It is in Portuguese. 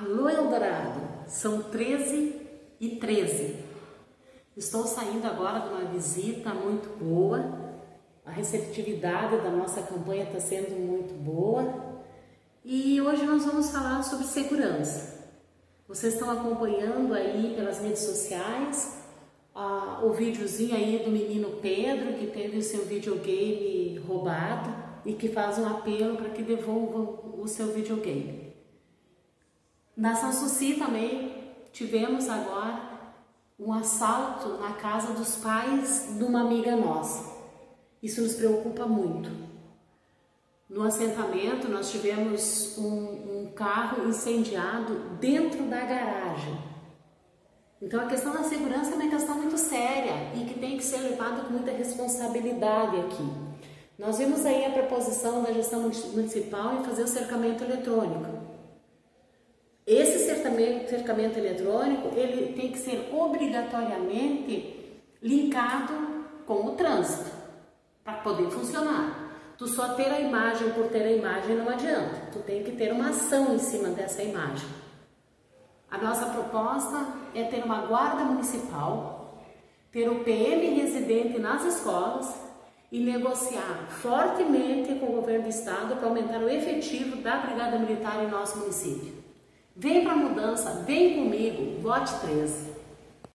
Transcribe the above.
Alô Eldorado, são 13 e 13. Estou saindo agora de uma visita muito boa. A receptividade da nossa campanha está sendo muito boa. E hoje nós vamos falar sobre segurança. Vocês estão acompanhando aí pelas redes sociais o videozinho aí do menino Pedro que teve o seu videogame roubado e que faz um apelo para que devolvam o seu videogame. Na Sanssouci também tivemos agora um assalto na casa dos pais de uma amiga nossa. Isso nos preocupa muito. No assentamento nós tivemos um, um carro incendiado dentro da garagem. Então a questão da segurança é uma questão muito séria e que tem que ser levada com muita responsabilidade aqui. Nós vimos aí a proposição da gestão municipal em fazer o cercamento eletrônico. Cercamento eletrônico, ele tem que ser obrigatoriamente linkado com o trânsito para poder funcionar. Tu só ter a imagem por ter a imagem não adianta. Tu tem que ter uma ação em cima dessa imagem. A nossa proposta é ter uma guarda municipal, ter o PM residente nas escolas e negociar fortemente com o governo do estado para aumentar o efetivo da Brigada Militar em nosso município. Vem para a mudança, vem comigo, vote 13.